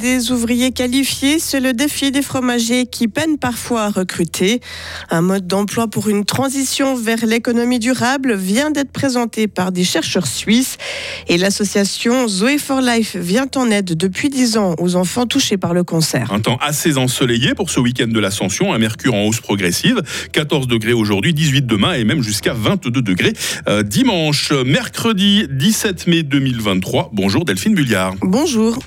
des ouvriers qualifiés, c'est le défi des fromagers qui peinent parfois à recruter. Un mode d'emploi pour une transition vers l'économie durable vient d'être présenté par des chercheurs suisses et l'association Zoé for Life vient en aide depuis 10 ans aux enfants touchés par le cancer. Un temps assez ensoleillé pour ce week-end de l'ascension, un mercure en hausse progressive, 14 degrés aujourd'hui, 18 demain et même jusqu'à 22 degrés euh, dimanche. Mercredi 17 mai 2023. Bonjour Delphine Bulliard. Bonjour.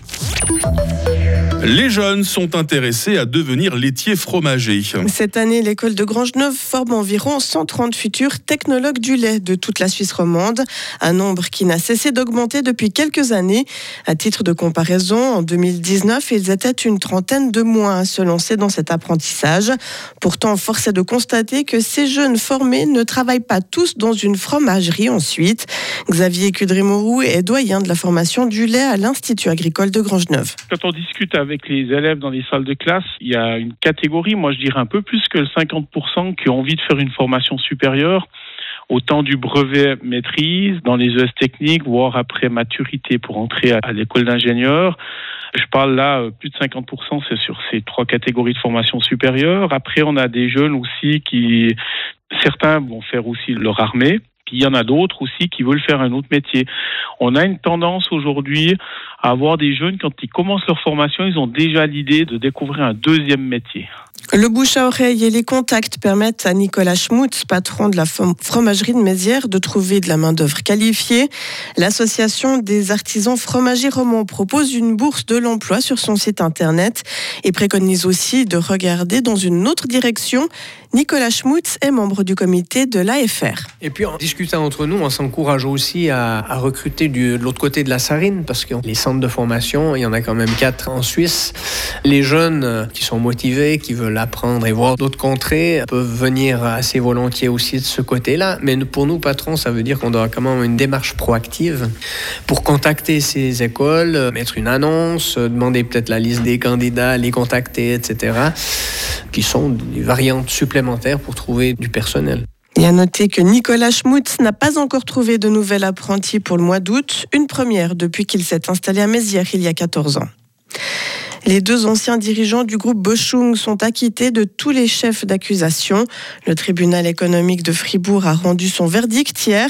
Les jeunes sont intéressés à devenir laitiers fromagers. Cette année, l'école de Grange-Neuve forme environ 130 futurs technologues du lait de toute la Suisse romande, un nombre qui n'a cessé d'augmenter depuis quelques années. À titre de comparaison, en 2019, ils étaient une trentaine de moins à se lancer dans cet apprentissage. Pourtant, force est de constater que ces jeunes formés ne travaillent pas tous dans une fromagerie ensuite. Xavier Cudrimorou est doyen de la formation du lait à l'Institut agricole de Grange-Neuve. Quand on discute avec avec les élèves dans les salles de classe, il y a une catégorie, moi je dirais un peu plus que le 50% qui ont envie de faire une formation supérieure autant du brevet maîtrise, dans les ES techniques, voire après maturité pour entrer à l'école d'ingénieur. Je parle là, euh, plus de 50%, c'est sur ces trois catégories de formation supérieure. Après, on a des jeunes aussi qui, certains vont faire aussi leur armée. Puis il y en a d'autres aussi qui veulent faire un autre métier. On a une tendance aujourd'hui à avoir des jeunes, quand ils commencent leur formation, ils ont déjà l'idée de découvrir un deuxième métier. Le bouche à oreille et les contacts permettent à Nicolas Schmutz, patron de la fromagerie de Mézières, de trouver de la main-d'œuvre qualifiée. L'association des artisans fromagers romans propose une bourse de l'emploi sur son site internet et préconise aussi de regarder dans une autre direction. Nicolas Schmutz est membre du comité de l'AFR. Et puis en discutant entre nous, on s'encourage aussi à, recruter de l'autre côté de la Sarine parce que les centres de formation, il y en a quand même quatre en Suisse. Les jeunes qui sont motivés, qui veulent apprendre et voir d'autres contrées peuvent venir assez volontiers aussi de ce côté-là. Mais pour nous, patrons, ça veut dire qu'on doit quand même une démarche proactive pour contacter ces écoles, mettre une annonce, demander peut-être la liste des candidats, les contacter, etc., qui sont des variantes supplémentaires pour trouver du personnel. Il a noté que Nicolas Schmutz n'a pas encore trouvé de nouvel apprenti pour le mois d'août, une première depuis qu'il s'est installé à Mézières il y a 14 ans. Les deux anciens dirigeants du groupe Boschung sont acquittés de tous les chefs d'accusation. Le tribunal économique de Fribourg a rendu son verdict hier.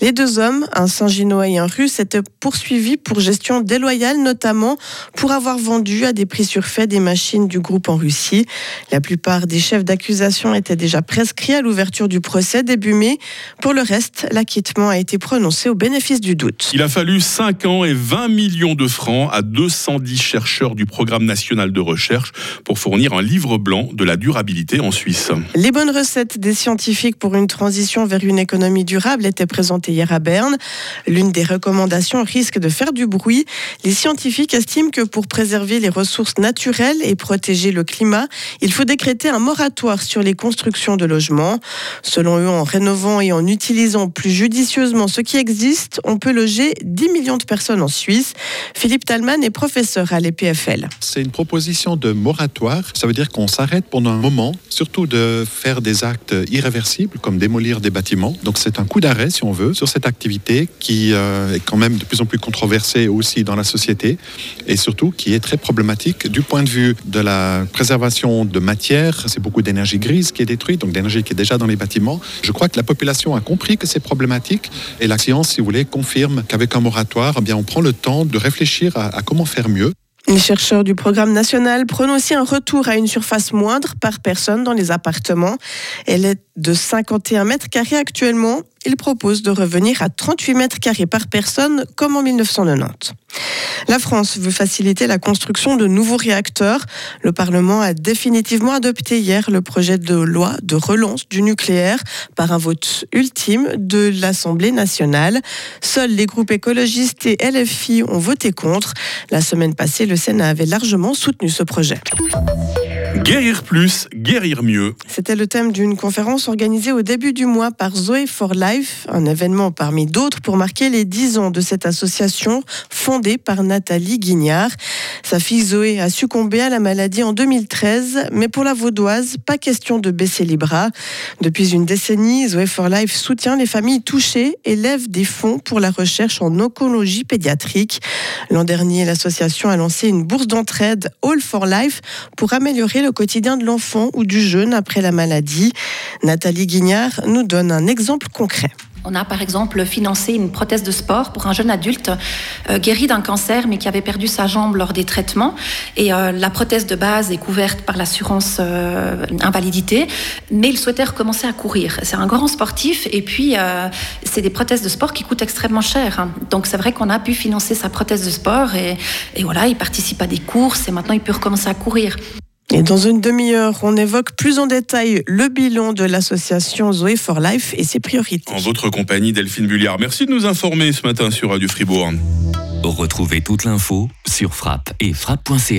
Les deux hommes, un Saint-Ginois et un Russe, étaient poursuivis pour gestion déloyale, notamment pour avoir vendu à des prix surfaits des machines du groupe en Russie. La plupart des chefs d'accusation étaient déjà prescrits à l'ouverture du procès début mai. Pour le reste, l'acquittement a été prononcé au bénéfice du doute. Il a fallu 5 ans et 20 millions de francs à 210 chercheurs du programme national de recherche pour fournir un livre blanc de la durabilité en Suisse. Les bonnes recettes des scientifiques pour une transition vers une économie durable étaient présentées hier à Berne. L'une des recommandations risque de faire du bruit. Les scientifiques estiment que pour préserver les ressources naturelles et protéger le climat, il faut décréter un moratoire sur les constructions de logements. Selon eux, en rénovant et en utilisant plus judicieusement ce qui existe, on peut loger 10 millions de personnes en Suisse. Philippe Talman est professeur à l'EPFL c'est une proposition de moratoire. Ça veut dire qu'on s'arrête pendant un moment, surtout de faire des actes irréversibles, comme démolir des bâtiments. Donc c'est un coup d'arrêt, si on veut, sur cette activité qui euh, est quand même de plus en plus controversée aussi dans la société et surtout qui est très problématique du point de vue de la préservation de matière. C'est beaucoup d'énergie grise qui est détruite, donc d'énergie qui est déjà dans les bâtiments. Je crois que la population a compris que c'est problématique et la science, si vous voulez, confirme qu'avec un moratoire, eh on prend le temps de réfléchir à comment faire mieux. Les chercheurs du programme national prônent aussi un retour à une surface moindre par personne dans les appartements. Elle est de 51 mètres carrés actuellement. Ils proposent de revenir à 38 mètres carrés par personne comme en 1990. La France veut faciliter la construction de nouveaux réacteurs. Le Parlement a définitivement adopté hier le projet de loi de relance du nucléaire par un vote ultime de l'Assemblée nationale. Seuls les groupes écologistes et LFI ont voté contre. La semaine passée, le Sénat avait largement soutenu ce projet. Guérir plus, guérir mieux. C'était le thème d'une conférence organisée au début du mois par Zoé for Life, un événement parmi d'autres pour marquer les 10 ans de cette association fondée par Nathalie Guignard. Sa fille Zoé a succombé à la maladie en 2013, mais pour la vaudoise, pas question de baisser les bras. Depuis une décennie, Zoé for Life soutient les familles touchées et lève des fonds pour la recherche en oncologie pédiatrique. L'an dernier, l'association a lancé une bourse d'entraide All for Life pour améliorer le quotidien de l'enfant ou du jeune après la maladie. Nathalie Guignard nous donne un exemple concret. On a par exemple financé une prothèse de sport pour un jeune adulte euh, guéri d'un cancer mais qui avait perdu sa jambe lors des traitements. Et euh, la prothèse de base est couverte par l'assurance euh, invalidité, mais il souhaitait recommencer à courir. C'est un grand sportif et puis c'est des prothèses de sport qui coûtent extrêmement cher. Donc c'est vrai qu'on a pu financer sa prothèse de sport et voilà, il participe à des courses et maintenant il peut recommencer à courir. Et dans une demi-heure, on évoque plus en détail le bilan de l'association Zoé for Life et ses priorités. En votre compagnie, Delphine Bulliard. Merci de nous informer ce matin sur Radio Fribourg. Retrouvez toute l'info sur frappe et frappe.ca.